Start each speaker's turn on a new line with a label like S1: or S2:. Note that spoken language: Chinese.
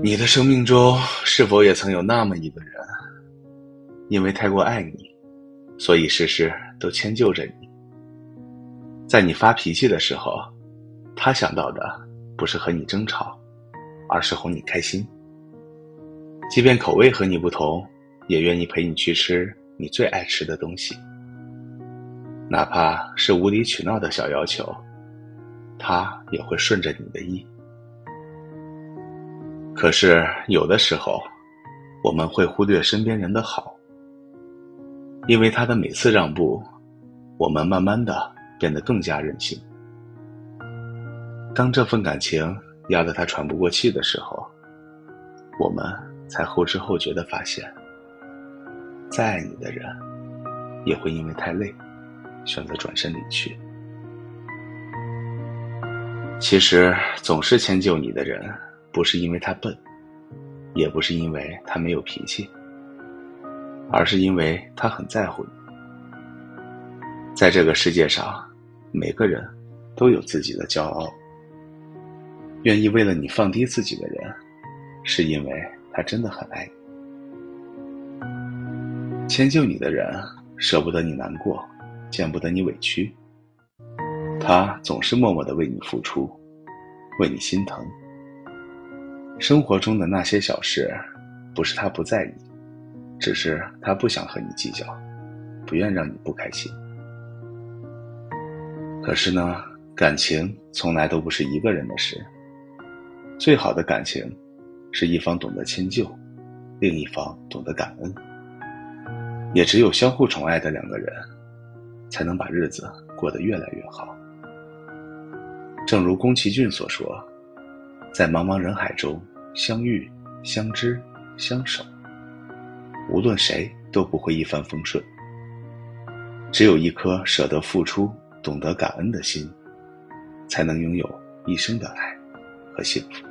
S1: 你的生命中是否也曾有那么一个人，因为太过爱你，所以事事都迁就着你？在你发脾气的时候，他想到的不是和你争吵，而是哄你开心。即便口味和你不同，也愿意陪你去吃你最爱吃的东西，哪怕是无理取闹的小要求，他也会顺着你的意。可是有的时候，我们会忽略身边人的好，因为他的每次让步，我们慢慢的变得更加任性。当这份感情压得他喘不过气的时候，我们才后知后觉的发现，再爱你的人，也会因为太累，选择转身离去。其实，总是迁就你的人。不是因为他笨，也不是因为他没有脾气，而是因为他很在乎你。在这个世界上，每个人都有自己的骄傲，愿意为了你放低自己的人，是因为他真的很爱你。迁就你的人，舍不得你难过，见不得你委屈，他总是默默的为你付出，为你心疼。生活中的那些小事，不是他不在意，只是他不想和你计较，不愿让你不开心。可是呢，感情从来都不是一个人的事。最好的感情，是一方懂得迁就，另一方懂得感恩。也只有相互宠爱的两个人，才能把日子过得越来越好。正如宫崎骏所说。在茫茫人海中相遇、相知、相守，无论谁都不会一帆风顺。只有一颗舍得付出、懂得感恩的心，才能拥有一生的爱和幸福。